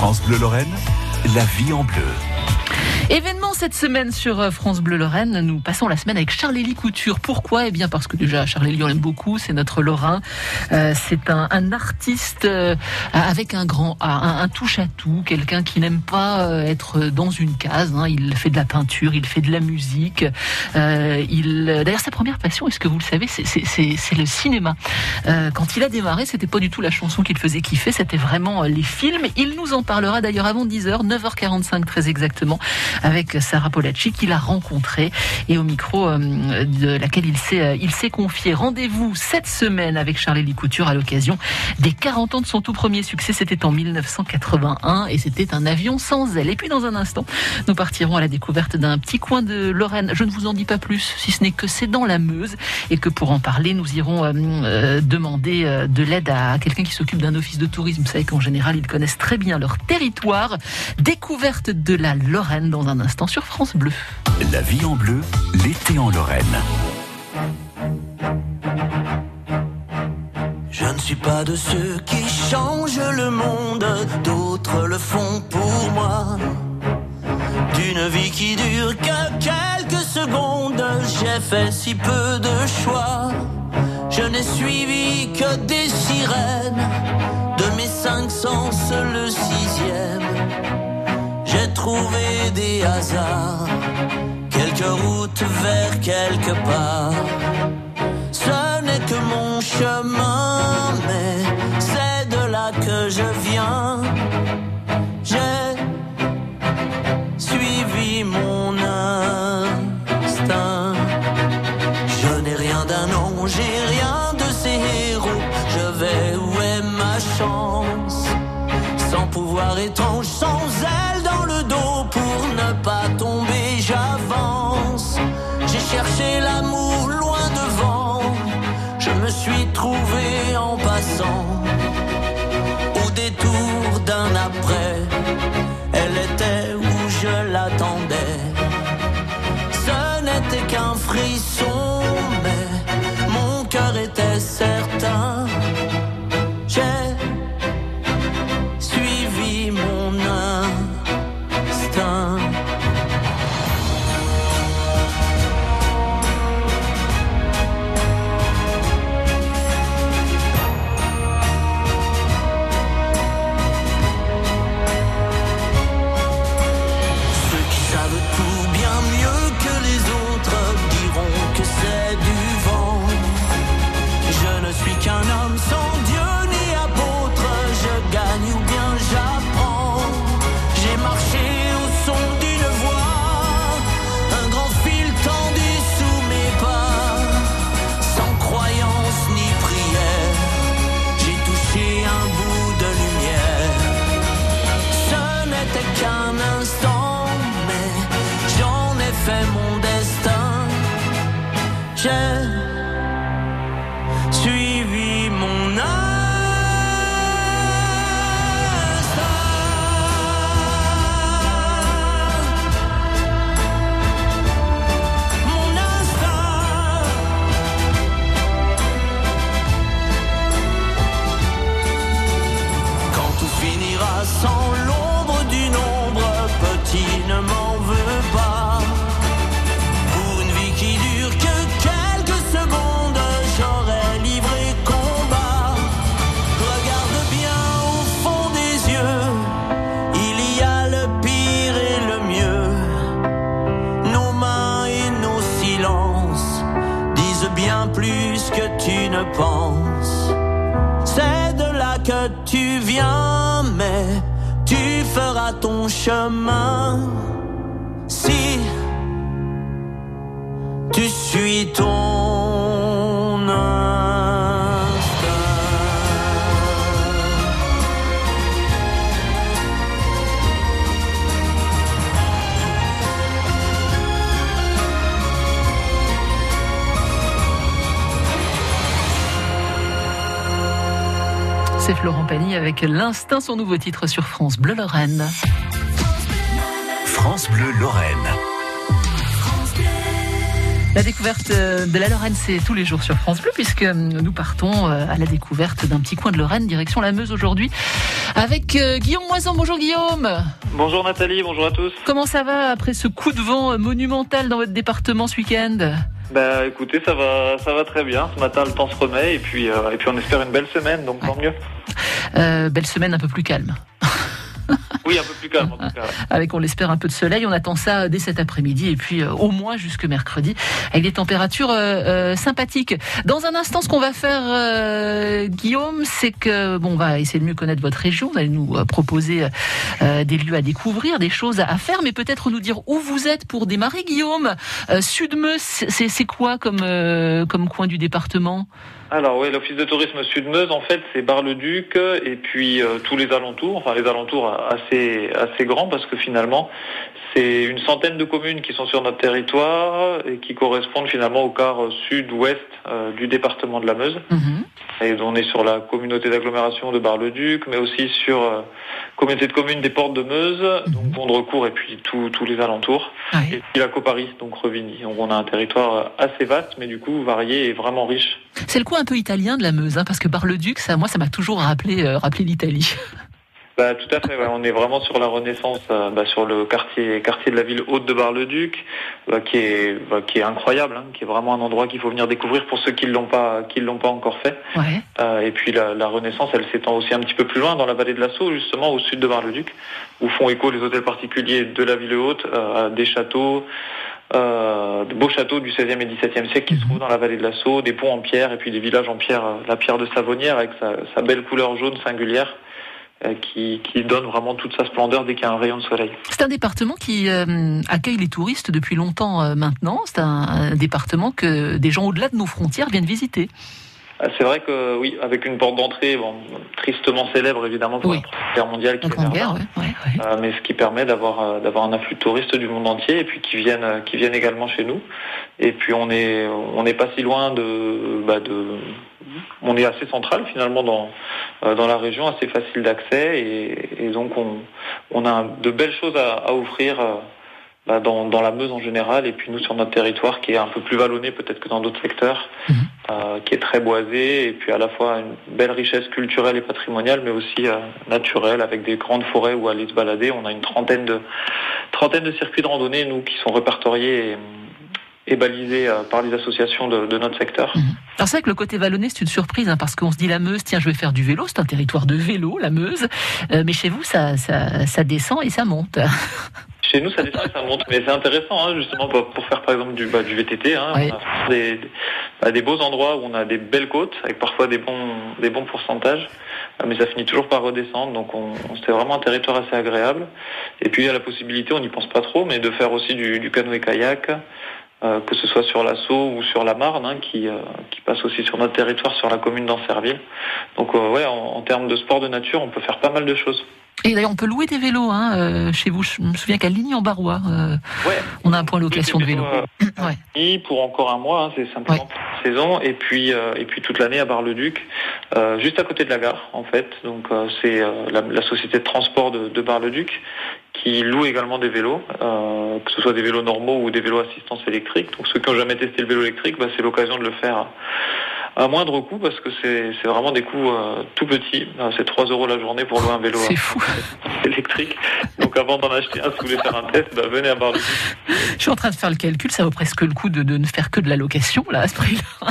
France Bleu Lorraine, la vie en bleu. Événement cette semaine sur euh, France Bleu Lorraine. Nous passons la semaine avec Charlélie Couture. Pourquoi? Eh bien parce que déjà Charlélie on l'aime beaucoup, c'est notre Lorrain. Euh, c'est un, un, artiste euh, avec un grand A, un, un touche à tout, quelqu'un qui n'aime pas euh, être dans une case. Hein. Il fait de la peinture, il fait de la musique. Euh, il d'ailleurs sa première passion, est-ce que vous le savez, c'est le cinéma. quand il a démarré, c'était pas du tout la chanson qu'il faisait kiffer, c'était vraiment les films. Il nous en parlera d'ailleurs avant 10h, 9h45 très exactement avec Sarah Polacci qu'il a rencontrée et au micro euh, de laquelle il s'est euh, il s'est confié. Rendez-vous cette semaine avec Charlie Couture à l'occasion des 40 ans de son tout premier succès. C'était en 1981 et c'était un avion sans aile. Et puis dans un instant, nous partirons à la découverte d'un petit coin de Lorraine. Je ne vous en dis pas plus, si ce n'est que c'est dans la Meuse et que pour en parler, nous irons euh, demander de l'aide à quelqu'un qui s'occupe d'un office de tourisme. Vous savez qu'en général, ils connaissent très bien leur territoire. Découverte de la Lorraine dans un un instant sur France Bleu. La vie en bleu, l'été en Lorraine. Je ne suis pas de ceux qui changent le monde, d'autres le font pour moi. D'une vie qui dure que quelques secondes, j'ai fait si peu de choix. Je n'ai suivi que des sirènes, de mes cinq sens le sixième j'ai trouvé des hasards, quelques routes vers quelque part. Ce n'est que mon chemin, mais c'est de là que je viens. J'ai suivi mon instinct. Je n'ai rien d'un ange, j'ai rien de ces héros. Je vais où est ma chance? Sans pouvoir étrange, sans J'ai cherché l'amour loin devant, je me suis trouvé en passant. Ton chemin. Si tu suis ton C'est Florent Pagny avec l'instinct, son nouveau titre sur France Bleu Lorraine. France Bleu Lorraine. La découverte euh, de la Lorraine, c'est tous les jours sur France Bleu, puisque euh, nous partons euh, à la découverte d'un petit coin de Lorraine, direction la Meuse aujourd'hui, avec Guillaume Moison. Bonjour Guillaume. Bonjour Nathalie, bonjour à tous. Comment ça va après ce coup de vent monumental dans votre département ce week-end? Bah écoutez, ça va, ça va très bien. Ce matin, le temps se remet et puis, et puis on espère une belle semaine, donc tant mieux. belle semaine un peu plus calme. Oui, un peu plus calme en tout cas. Avec, on l'espère, un peu de soleil. On attend ça dès cet après-midi et puis euh, au moins jusque mercredi avec des températures euh, euh, sympathiques. Dans un instant, ce qu'on va faire, Guillaume, c'est que bon, on va essayer de mieux connaître votre région. Vous allez nous proposer des lieux à découvrir, des choses à faire, mais peut-être nous dire où vous êtes pour démarrer, Guillaume. Sud-Meuse, c'est quoi comme comme coin du département? Alors oui, l'office de tourisme Sud-Meuse, en fait, c'est Bar-le-Duc et puis euh, tous les alentours, enfin les alentours assez assez grands parce que finalement, c'est une centaine de communes qui sont sur notre territoire et qui correspondent finalement au quart sud-ouest euh, du département de la Meuse. Mhm. Et on est sur la communauté d'agglomération de Bar-le-Duc, mais aussi sur euh, communauté de communes des Portes de Meuse, mhm. donc Pont-de-Recourt et puis tous les alentours. Et puis la Coparis, donc Revigny. Donc on a un territoire assez vaste, mais du coup varié et vraiment riche. C'est le coin un peu italien de la Meuse, hein, parce que Bar-le-Duc, ça, moi, ça m'a toujours rappelé, euh, rappelé l'Italie. Bah, tout à fait, on est vraiment sur la renaissance, euh, bah, sur le quartier, quartier de la ville haute de Bar-le-Duc, bah, qui, est, qui est incroyable, hein, qui est vraiment un endroit qu'il faut venir découvrir pour ceux qui ne l'ont pas, qui l'ont pas encore fait. Ouais. Euh, et puis la, la, renaissance, elle s'étend aussi un petit peu plus loin dans la vallée de la Sceau, justement au sud de Bar-le-Duc, où font écho les hôtels particuliers de la ville haute, euh, des châteaux, euh, de beaux châteaux du 16e et 17e siècle qui se mhm. trouvent dans la vallée de la Sceau, des ponts en pierre et puis des villages en pierre, la pierre de Savonnière avec sa, sa belle couleur jaune singulière. Euh, qui, qui, donne vraiment toute sa splendeur dès qu'il y a un rayon de soleil. C'est un département qui euh, accueille les touristes depuis longtemps euh, maintenant. C'est un, département que des gens au-delà de nos frontières viennent visiter. Ah, c'est vrai que oui, avec une porte d'entrée bon, tristement célèbre évidemment pour la guerre mondiale qui est guerre, mais ce qui permet d'avoir d'avoir un afflux de touristes du monde entier et puis qui viennent qui viennent également chez nous. Et puis on est on n'est pas si loin de bah, de on est assez central finalement dans, euh, dans la région, assez facile d'accès et, donc on, on, a de belles choses à, offrir euh, bah, dans, dans, la Meuse en général et puis nous sur notre territoire qui est un peu plus vallonné peut-être que dans d'autres secteurs, mhm. euh, qui est très boisé et puis à la fois une belle richesse culturelle et patrimoniale mais aussi naturelle avec des grandes forêts où aller se balader. On a une trentaine de, trentaine de circuits de randonnée nous qui sont répertoriés. Et, et balisé euh, par les associations de, notre secteur. Mhm. Alors c'est vrai que le côté vallonné, c'est une surprise, hein, parce qu'on se dit la Meuse, tiens, je vais faire du vélo, c'est un territoire de vélo, la Meuse, euh, mais chez vous, ça, ça, descend et ça monte. Chez nous, ça descend et ça monte, mais c'est intéressant, hein, justement, pour faire par exemple du, bah, du VTT, hein, on a des, bah, des, beaux endroits où on a des belles côtes, avec parfois des bons, des bons pourcentages, euh, mais ça finit toujours par redescendre, donc on, c'est vraiment un territoire assez agréable. Et puis il y a la possibilité, on n'y pense pas trop, mais de faire aussi du, du canoë-kayak, euh, que ce soit sur l'Assaut ou sur la Marne, hein, qui, euh, qui passe aussi sur notre territoire, sur la commune d'Ancerville. Donc euh, ouais, en, termes de sport de nature, on peut faire pas mal de choses. Et d'ailleurs, on peut louer des vélos hein, chez vous. Je me souviens qu'à Ligny-en-Barrois, ouais, on a un point de location de vélos. ouais. Pour encore un mois, hein, c'est simplement pour la saison. Et puis, et puis toute l'année à Bar-le-Duc, juste à côté de la gare, en fait. Donc c'est la, la, société de transport de, de Bar-le-Duc qui louent également des vélos, euh, que ce soit des vélos normaux ou des vélos assistance électrique. Donc ceux qui n'ont jamais testé le vélo électrique, bah, c'est l'occasion de le faire à moindre coût parce que c'est vraiment des coûts euh, tout petits. Euh, c'est 3 euros la journée pour louer un vélo électrique. Donc avant d'en acheter un, si vous voulez faire un test, bah, venez à Bar Je suis en train de faire le calcul, ça vaut presque le coup de, de ne faire que de la location là à ce prix-là.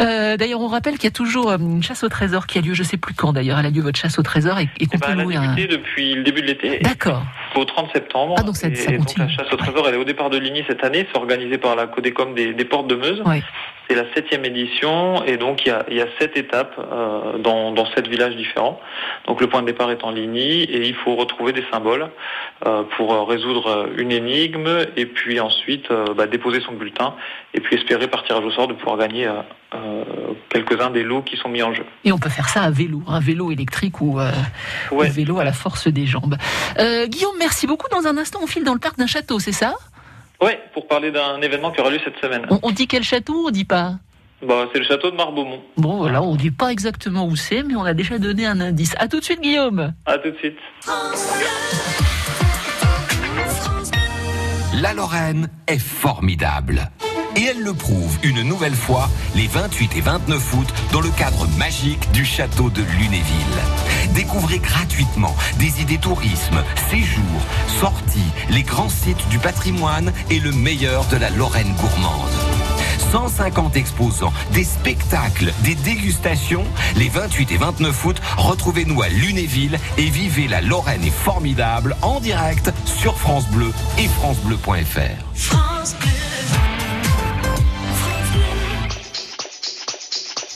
Euh, d'ailleurs, on rappelle qu'il y a toujours une chasse au trésor qui a lieu, je ne sais plus quand d'ailleurs, elle a lieu votre chasse au trésor et, et qu'on peut louer un... depuis le début de l'été. D'accord. Au 30 septembre. Ah donc ça. Donc la chasse au trésor, elle est au départ de Ligny cette année, c'est organisé par la Codécom des, des Portes de Meuse. Oui. C'est la septième édition et donc il y a, il y a sept étapes euh, dans, dans sept villages différents. Donc le point de départ est en Ligny et il faut retrouver des symboles euh, pour résoudre une énigme et puis ensuite euh, bah, déposer son bulletin et puis espérer par tirage au sort de pouvoir gagner euh, quelques-uns des lots qui sont mis en jeu. Et on peut faire ça à vélo, un vélo électrique ou un vélo à la force des jambes. Guillaume, merci beaucoup. Dans un instant, on file dans le parc d'un château, c'est ça? Oui, pour parler d'un événement qui aura lieu cette semaine. On, dit quel château ou on dit pas bah, c'est le château de Marbeaumont. Bon, voilà, on dit pas exactement où c'est, mais on a déjà donné un indice. À tout de suite, Guillaume. À tout de suite. la Lorraine est formidable. Et elle le prouve une nouvelle fois les 28 et 29 août dans le cadre magique du château de Lunéville. Découvrez gratuitement des idées tourisme, séjours, sorties, les grands sites du patrimoine et le meilleur de la Lorraine gourmande. 150 exposants, des spectacles, des dégustations. Les 28 et 29 août, retrouvez-nous à Lunéville et vivez la Lorraine est formidable en direct sur France Bleu et francebleu.fr. France.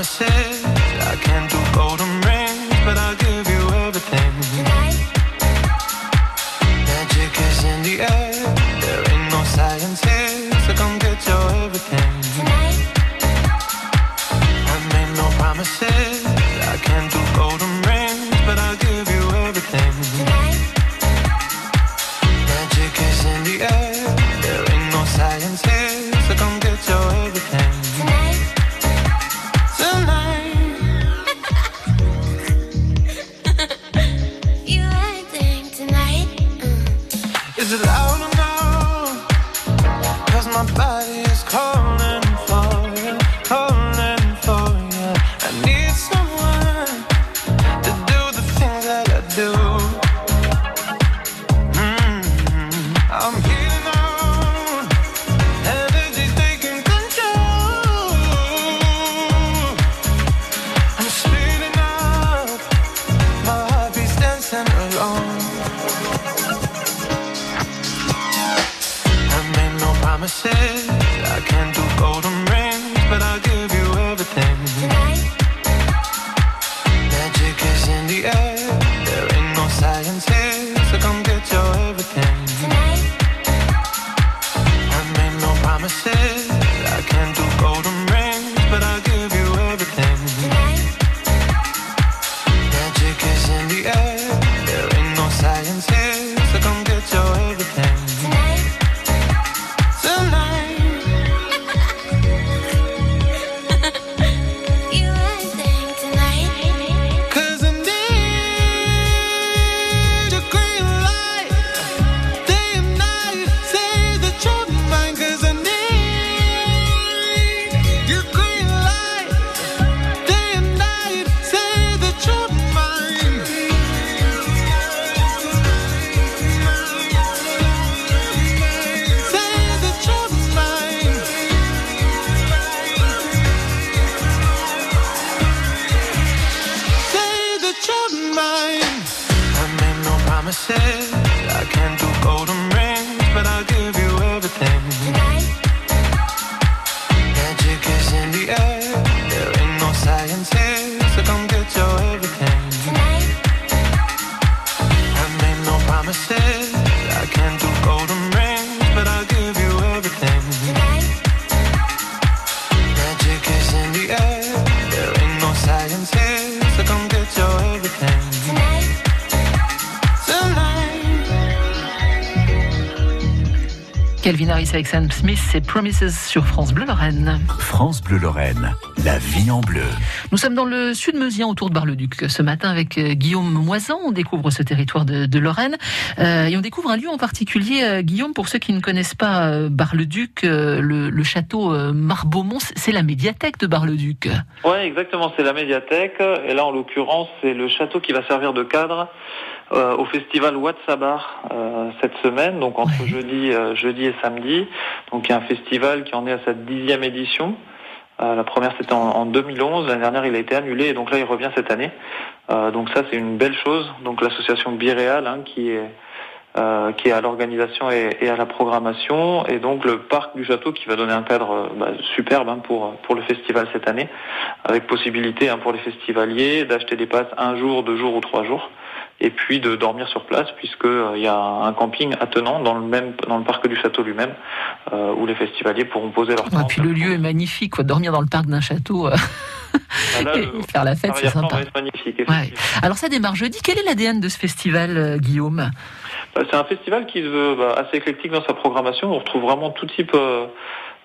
Promises. I can't do golden avec Sam Smith, c'est Promises sur France Bleu Lorraine. France Bleu Lorraine, la vie en bleu. Nous sommes dans le sud meusien autour de Bar-le-Duc. Ce matin avec euh, Guillaume Moisan, on découvre ce territoire de, Lorraine euh, et on découvre un lieu en particulier, euh, Guillaume, pour ceux qui ne connaissent pas Bar-le-Duc, le, château Marbeaumont, c'est la médiathèque de Bar-le-Duc. Oui, exactement, c'est la médiathèque et là en l'occurrence c'est le château qui va servir de cadre euh, au festival Watsabar euh, cette semaine, donc entre jeudi, euh, jeudi et samedi. Donc il y a un festival qui en est à sa dixième édition. la première c'était en, 2011, l'année dernière il a été annulé et donc là il revient cette année. donc ça c'est une belle chose. Donc l'association Biréal hein, qui est qui est à l'organisation et, à la programmation, et donc le parc du château qui va donner un cadre bah, superbe hein, pour pour le festival cette année, avec possibilité hein, pour les festivaliers d'acheter des passes un jour, deux jours ou trois jours et puis de dormir sur place puisque il y a un camping attenant dans le même dans le parc du château lui-même où les festivaliers pourront poser leur tente. Et puis le lieu est magnifique, quoi. dormir dans le parc d'un château. Ah, et faire la fête, c'est sympa. Magnifique, Alors ça démarre jeudi. Quel est l'ADN de ce festival, Guillaume? Bah, C'est un festival qui se veut bah, assez éclectique dans sa programmation. On retrouve vraiment tout type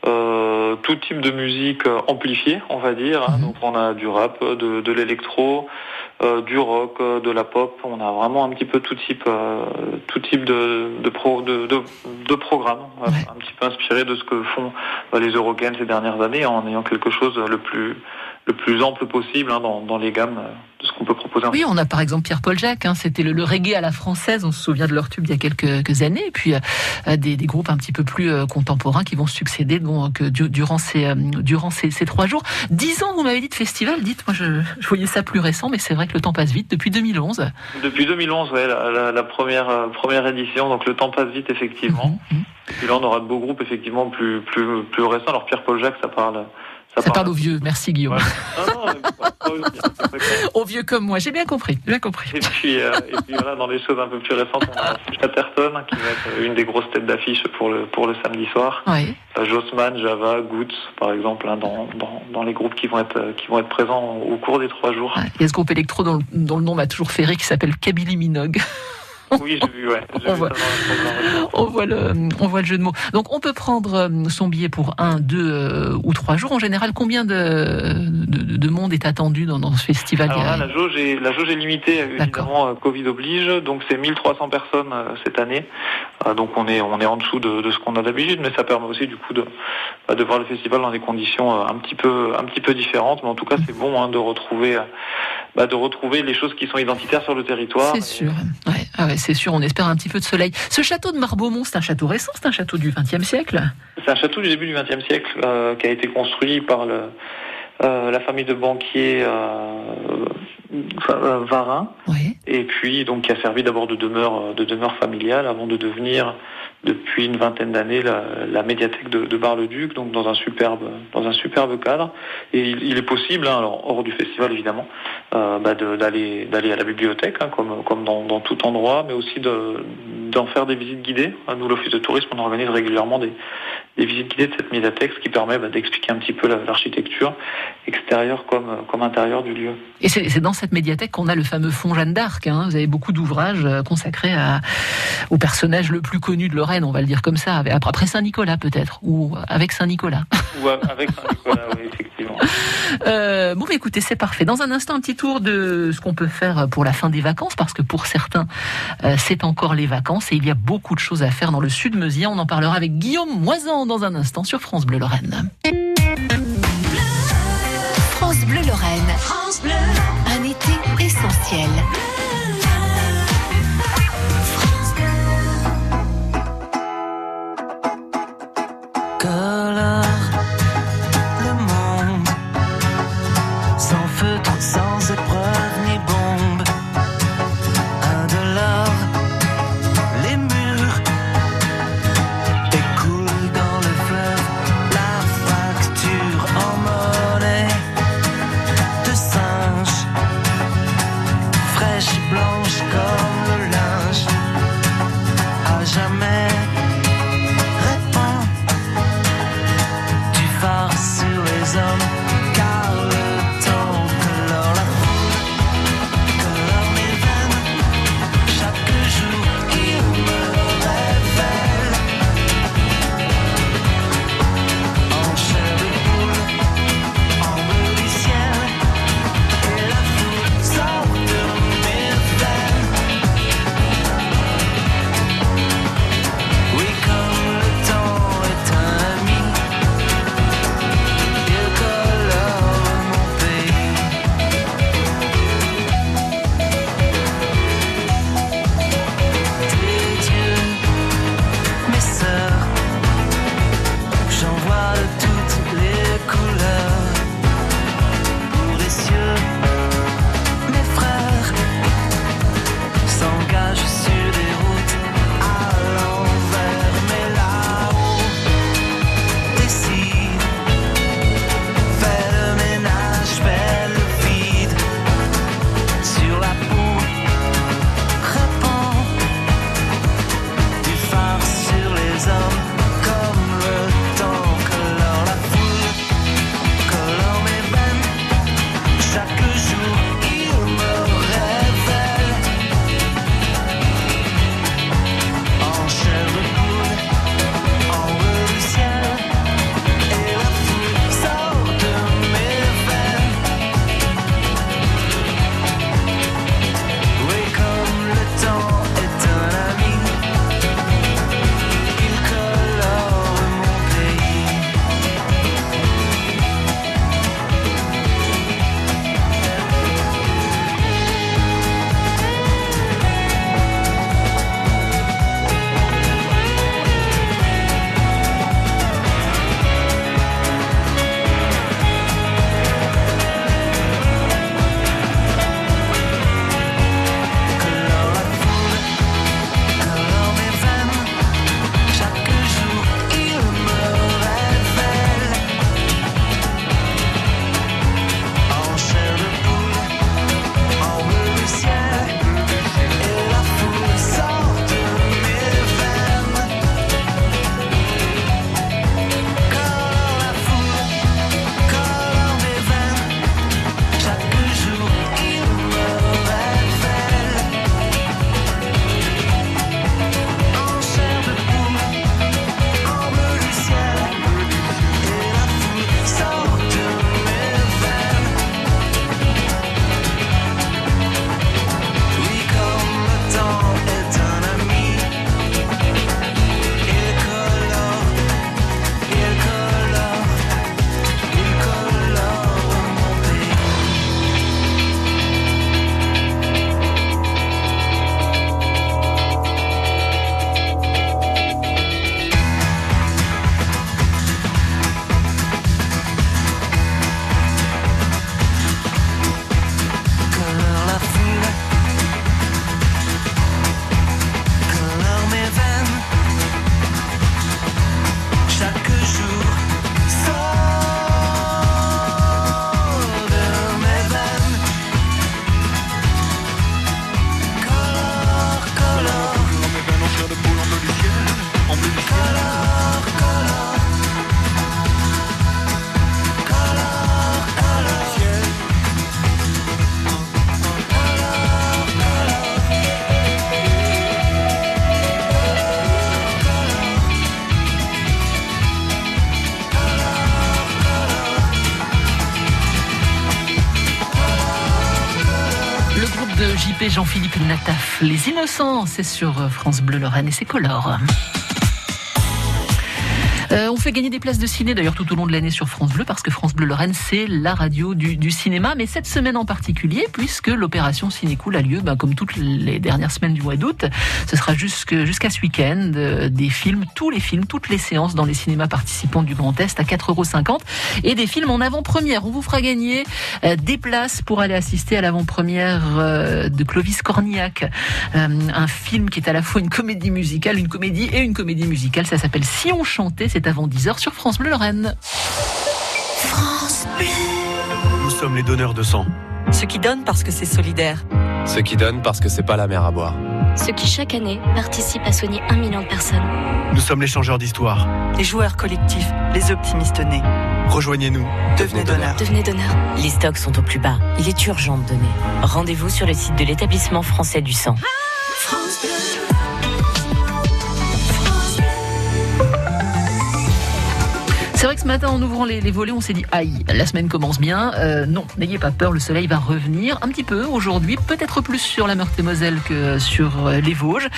euh, tout type de musique euh, amplifiée, on va dire. Hein. Mhm. Donc on a du rap, de, de l'électro, euh, du rock, euh, de la pop. On a vraiment un petit peu tout type, tout type de de, pro, de, de, de programme, un petit peu inspiré de ce que font les Eurogames ces dernières années, en ayant quelque chose le plus le plus ample possible hein, dans, dans, les gammes de ce qu'on peut proposer. Oui, on a par exemple Pierre-Paul Jacques, hein, c'était le, le, reggae à la française, on se souvient de leur tube il y a quelques, années, et puis euh, des, des, groupes un petit peu plus euh, contemporains qui vont succéder donc, euh, durant, ces, durant ces, ces, trois jours. Dix ans, vous m'avez dit de festival, dites, moi je, je, voyais ça plus récent, mais c'est vrai que le temps passe vite, depuis 2011. Depuis 2011, ouais, la, la, la première, première édition, donc le temps passe vite effectivement. Mhm, mhm. Et puis là, on aura de beaux groupes effectivement plus, plus, plus récents. Alors Pierre-Paul Jacques, ça parle ça, parle aux vieux. Merci Guillaume. aux vieux comme moi. J'ai bien compris. Bien compris. Et puis, euh, et puis voilà, dans les choses un peu plus récentes, on a Chatterton qui va être une des grosses têtes d'affiche pour le pour le samedi soir. Oui. Euh, Jossman, Java, Goots, par exemple, hein, dans, dans, dans, les groupes qui vont être qui vont être présents au cours des trois jours. Il y a ce groupe électro dont, dont le nom m'a toujours fait rire qui s'appelle Kabylie Minogue. Oui, j'ai vu, ouais. On, voit, on, voit le, on voit le jeu de mots. Donc, on peut prendre euh, son billet pour un, deux euh, ou trois jours. En général, combien de, de, de monde est attendu dans, dans ce festival? Alors là, la jauge est, la jauge est limitée, évidemment, euh, Covid oblige. Donc, c'est 1300 personnes cette année. Donc, on est, on est en dessous de, de ce qu'on a d'habitude, mais ça permet aussi, du coup, de, bah, de voir le festival dans des conditions un petit peu, un petit peu différentes. Mais en tout cas, c'est bon hein, de retrouver, bah, de retrouver les choses qui sont identitaires sur le territoire. C'est sûr. Ouais. Ah ouais, c'est sûr, on espère un petit peu de soleil. Ce château de Marbeaumont, c'est un château récent, c'est un château du XXe siècle? C'est un château du début du XXe siècle euh, qui a été construit par le, euh, la famille de banquiers euh, Varin. Oui. Et puis, donc, qui a servi d'abord de demeure, de demeure familiale avant de devenir depuis une vingtaine d'années la, médiathèque de, Bar-le-Duc, donc dans un superbe, cadre. Et il, est possible, hein, alors hors du festival évidemment, euh, bah d'aller à la bibliothèque, hein, comme dans, tout endroit, mais aussi de d'en faire des visites guidées. Nous, l'office de tourisme, on organise régulièrement des, des visites guidées de cette médiathèque, ce qui permet bah, d'expliquer un petit peu l'architecture extérieure comme comme intérieure du lieu. Et c'est dans cette médiathèque qu'on a le fameux fond Jeanne d'Arc. Hein. Vous avez beaucoup d'ouvrages euh, consacrés à, au personnage le plus connu de Lorraine on va le dire comme ça, après Saint-Nicolas peut-être, ou avec Saint-Nicolas. Ou avec Saint-Nicolas, oui, effectivement. Euh, bon, écoutez, c'est parfait. Dans un instant, un petit tour de ce qu'on peut faire pour la fin des vacances, parce que pour certains, euh, c'est encore les vacances et il y a beaucoup de choses à faire dans le sud meusien. On en parlera avec Guillaume Moisan dans un instant sur France Bleu Lorraine. France Bleu Lorraine. France Bleu. Un été essentiel. Jean-Philippe Nataf. Les Innocents, c'est sur France Bleu Lorraine et c'est colore. Euh, on fait gagner des places de ciné d'ailleurs tout au long de l'année sur France Bleu parce que France Bleu Lorraine c'est la radio du, cinéma, mais cette semaine en particulier puisque l'opération Cinécool a lieu ben, comme toutes les dernières semaines du mois d'août. Ce sera jusqu'à ce week-end euh, des films, tous les films, toutes les séances dans les cinémas participants du Grand Est à 4,50€ et des films en avant-première. On vous fera gagner euh, des places pour aller assister à l'avant-première de Clovis Cornillac, un film qui est à la fois une comédie musicale, une comédie et une comédie musicale. Ça s'appelle Si on chantait c'est avant 10h sur France Bleu Lorraine. France Bleu. Nous sommes les donneurs de sang. Ceux qui donnent parce que c'est solidaire. Ceux qui donnent parce que c'est pas la mer à boire. Ceux qui chaque année participent à soigner un million de personnes. Nous sommes les changeurs d'histoire. Les joueurs collectifs, les optimistes nés. Rejoignez-nous. Devenez donneur. Devenez donneur. Les stocks sont au plus bas. Il est urgent de donner. Rendez-vous sur le site de l'établissement français du sang. France Bleu. C'est vrai que ce matin, en ouvrant les, volets, on s'est dit aïe, la semaine commence bien. Euh, non, n'ayez pas peur, le soleil va revenir un petit peu aujourd'hui, peut-être plus sur la Meurthe-et-Moselle que sur euh, les Vosges.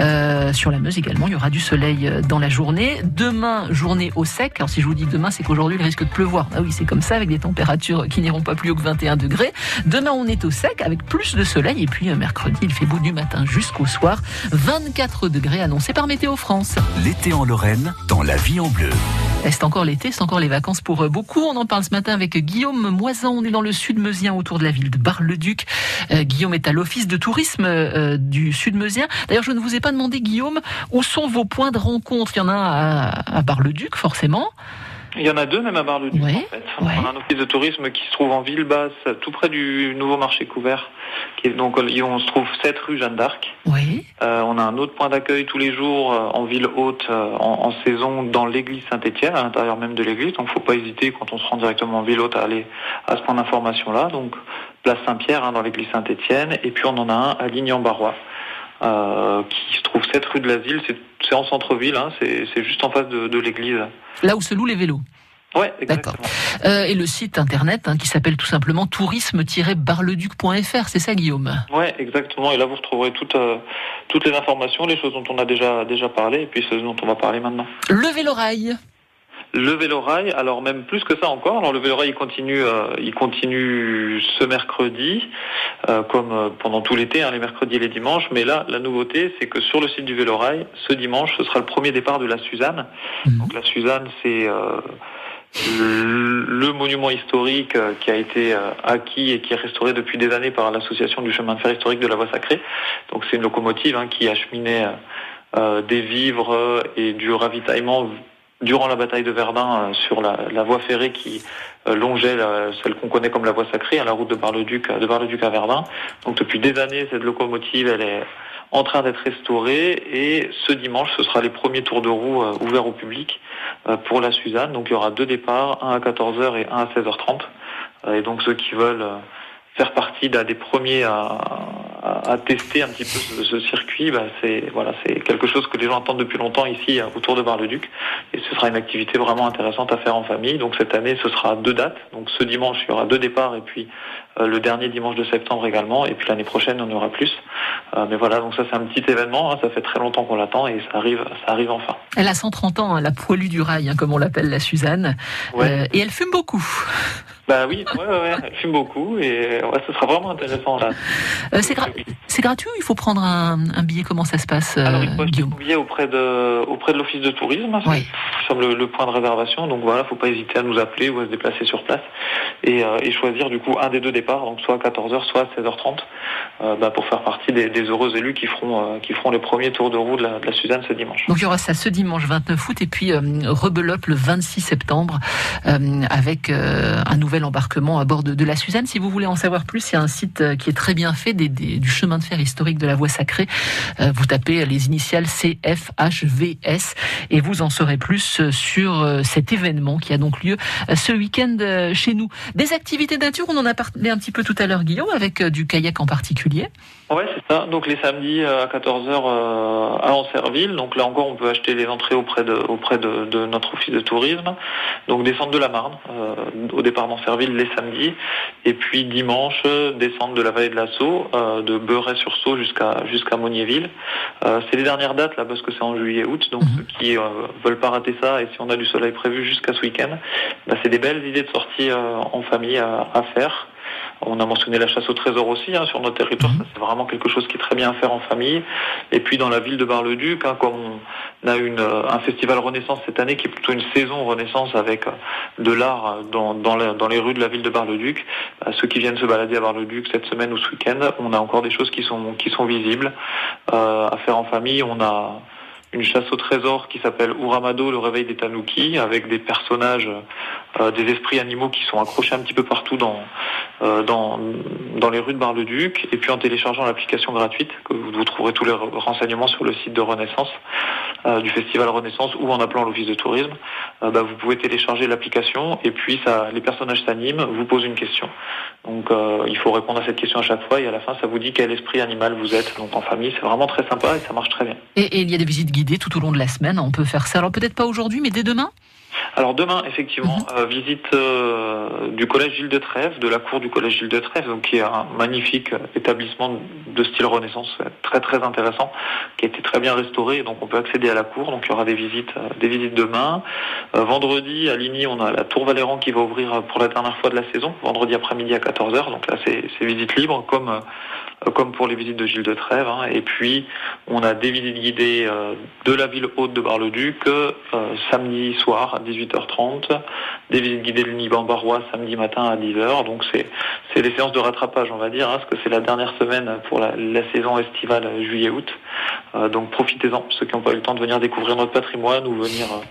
Euh, sur la Meuse également, il y aura du soleil dans la journée. Demain, journée au sec. Alors si je vous dis demain, c'est qu'aujourd'hui, il risque de pleuvoir. Ah oui, c'est comme ça, avec des températures qui n'iront pas plus haut que 21 degrés. Demain, on est au sec, avec plus de soleil. Et puis mercredi, il fait beau du matin jusqu'au soir. 24 degrés annoncés par Météo France. L'été en Lorraine, dans la vie en bleu. C'est encore c'est encore les vacances pour euh, beaucoup. On en parle ce matin avec Guillaume Moisan. On est dans le sud meusien autour de la ville de Bar-le-Duc. Euh, Guillaume est à l'office de tourisme euh, du sud meusien. D'ailleurs, je ne vous ai pas demandé, Guillaume, où sont vos points de rencontre Il y en a à Bar-le-Duc, forcément. Il y en a deux même à Bar-le-Duc en fait. On a un office de tourisme qui se trouve en ville basse, tout près du nouveau marché couvert. Qui est, donc on se trouve 7 rue Jeanne d'Arc. Oui. Euh, on a un autre point d'accueil tous les jours euh, en ville haute euh, en, saison dans l'église Saint-Étienne, à l'intérieur même de l'église. Donc faut pas hésiter quand on se rend directement en ville haute à aller à ce point d'information là. Donc place Saint-Pierre hein, dans l'église Saint-Étienne. Et puis on en a un à Ligny-en-Barrois. qui se trouve 7 rue de la Ville, c'est en centre-ville, hein, c'est juste en face de, de l'église. Là où se louent les vélos Ouais, exactement. Euh, et le site internet hein, qui s'appelle tout simplement tourisme-barleduc.fr, c'est ça Guillaume? Ouais, exactement. Et là vous retrouverez toutes, euh, toutes les informations, les choses dont on a déjà, déjà parlé et puis celles dont on va parler maintenant. Le vélorail le vélorail, alors même plus que ça encore. Alors le vélorail il continue, euh, il continue ce mercredi, euh, comme pendant tout l'été, hein, les mercredis et les dimanches. Mais là, la nouveauté, c'est que sur le site du vélorail, ce dimanche, ce sera le premier départ de la Suzanne. Mmh. Donc la Suzanne, c'est le monument historique euh, qui a été euh, acquis et qui est restauré depuis des années par l'association du chemin de fer historique de la voie sacrée. Donc c'est une locomotive hein, qui acheminait euh, des vivres et du ravitaillement durant la bataille de Verdun sur la, voie ferrée qui longeait celle qu'on connaît comme la voie sacrée, à la route de Bar-le-Duc de Bar-le-Duc à Verdun. Donc depuis des années, cette locomotive, elle est en train d'être restaurée et ce dimanche, ce sera les premiers tours de roue ouverts au public euh, pour la Suzanne. Donc il y aura deux départs, un à 14h et un à 16h30. Euh, et donc ceux qui veulent euh, faire partie d'un des premiers à, tester un petit peu ce, circuit, bah, c'est voilà, c'est quelque chose que les gens attendent depuis longtemps ici autour de Bar-le-Duc, et ce sera une activité vraiment intéressante à faire en famille. Donc cette année, ce sera deux dates. Donc ce dimanche, il y aura deux départs, et puis le dernier dimanche de septembre également, et puis l'année prochaine, on en aura plus. Euh, mais voilà, donc ça c'est un petit événement, hein. ça fait très longtemps qu'on l'attend et ça arrive, ça arrive enfin. Elle a 130 ans, hein, la poilue du rail, hein, comme on l'appelle la Suzanne, euh, et elle fume beaucoup. Bah oui, ouais, ouais, elle fume beaucoup et ouais, ce sera vraiment intéressant là. Euh, c'est, gratuit ou il faut prendre un, billet? Comment ça se passe Alors il faut acheter un billet auprès de auprès de l'office de tourisme, oui. c'est le, le, point de réservation. Donc voilà, faut pas hésiter à nous appeler ou à se déplacer sur place et, et choisir du coup un des deux départs, donc soit à 14h, soit à 16h30, bah, pour faire partie des des heureux élus qui feront, euh, qui feront les premiers tours de roue de la, Suzanne ce dimanche. Donc il y aura ça ce dimanche 29 août et puis euh, rebelope le 26 septembre euh, avec un nouvel embarquement à bord de, la Suzanne. Si vous voulez en savoir plus, il y a un site qui est très bien fait des, du chemin de fer historique de la voie sacrée. vous tapez les initiales CFHVS et vous en saurez plus sur cet événement qui a donc lieu ce week-end chez nous. Des activités de nature, on en a parlé un petit peu tout à l'heure, Guillaume, avec du kayak en particulier. Ouais, c'est ça. Donc les samedis à 14h à Ancerville. Donc là encore, on peut acheter les entrées auprès de, auprès de, de notre office de tourisme. Donc descente de la Marne, au départ d'Ancerville les samedis. Et puis dimanche, descente de la vallée de la Sceau, de Beuret-sur-Sceau jusqu'à jusqu'à Monniéville. c'est les dernières dates là parce que c'est en juillet-août. Donc ceux qui veulent pas rater ça et si on a du soleil prévu jusqu'à ce week-end, bah, c'est des belles idées de sortie en famille à, à faire. On a mentionné la chasse au trésor aussi hein, sur notre territoire. C'est vraiment quelque chose qui est très bien à faire en famille. Et puis dans la ville de Bar-le-Duc, hein, comme on a une, un festival Renaissance cette année qui est plutôt une saison Renaissance avec de l'art dans, dans, dans, les rues de la ville de Bar-le-Duc. Bah, ceux qui viennent se balader à Bar-le-Duc cette semaine ou ce week-end, on a encore des choses qui sont, qui sont visibles euh, à faire en famille. On a une chasse au trésor qui s'appelle Uramado, le réveil des Tanuki, avec des personnages, euh, des esprits animaux qui sont accrochés un petit peu partout dans, euh, dans, dans les rues de Bar-le-Duc. Et puis en téléchargeant l'application gratuite, que vous, trouverez tous les renseignements sur le site de Renaissance, euh, du Festival Renaissance, ou en appelant l'Office de tourisme, bah, vous pouvez télécharger l'application et puis ça, les personnages s'animent, vous posent une question. Donc il faut répondre à cette question à chaque fois et à la fin ça vous dit quel esprit animal vous êtes. Donc en famille, c'est vraiment très sympa et ça marche très bien. Et, et il y a des visites guidées tout au long de la semaine, on peut faire ça. Alors peut-être pas aujourd'hui, mais dès demain? Alors demain, effectivement, Mhm. euh, visite euh, du collège Gilles de Trèves, de la cour du collège Gilles de Trèves, donc qui est un magnifique euh, établissement de style Renaissance, très très intéressant, qui a été très bien restauré, et donc on peut accéder à la cour. Donc il y aura des visites, euh, des visites demain. Vendredi à Ligny, on a la tour Valéran qui va ouvrir pour la dernière fois de la saison, vendredi après-midi à 14h. Donc là, c'est visite libre, comme comme pour les visites de Gilles de Trèves. hein. Et puis, on a des visites guidées euh, de la ville haute de Bar-le-Duc, euh, samedi soir à 18h30, des visites guidées de Liban-Barrois samedi matin à 10h. Donc, c'est c'est séances de rattrapage, on va dire, hein, parce que c'est la dernière semaine pour la, la saison estivale euh, juillet-août. Euh, donc, profitez-en, ceux qui n'ont pas eu le temps de venir découvrir notre patrimoine ou venir euh,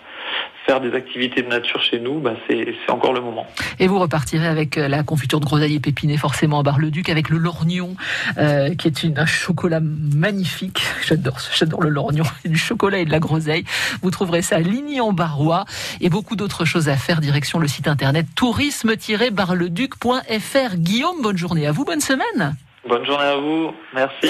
faire des activités de nature chez nous, bah, c'est encore le moment. Et vous repartirez avec euh, la confiture de groseille épinée, forcément à Bar-le-Duc, avec le lorgnon, euh, qui est une, un chocolat magnifique. J'adore, j'adore le lorgnon, du chocolat et de la groseille. Vous trouverez ça à Ligny-en-Barrois et beaucoup d'autres choses à faire. Direction le site internet tourisme-barleduc.fr. Guillaume, bonne journée à vous, bonne semaine. Bonne journée à vous, merci.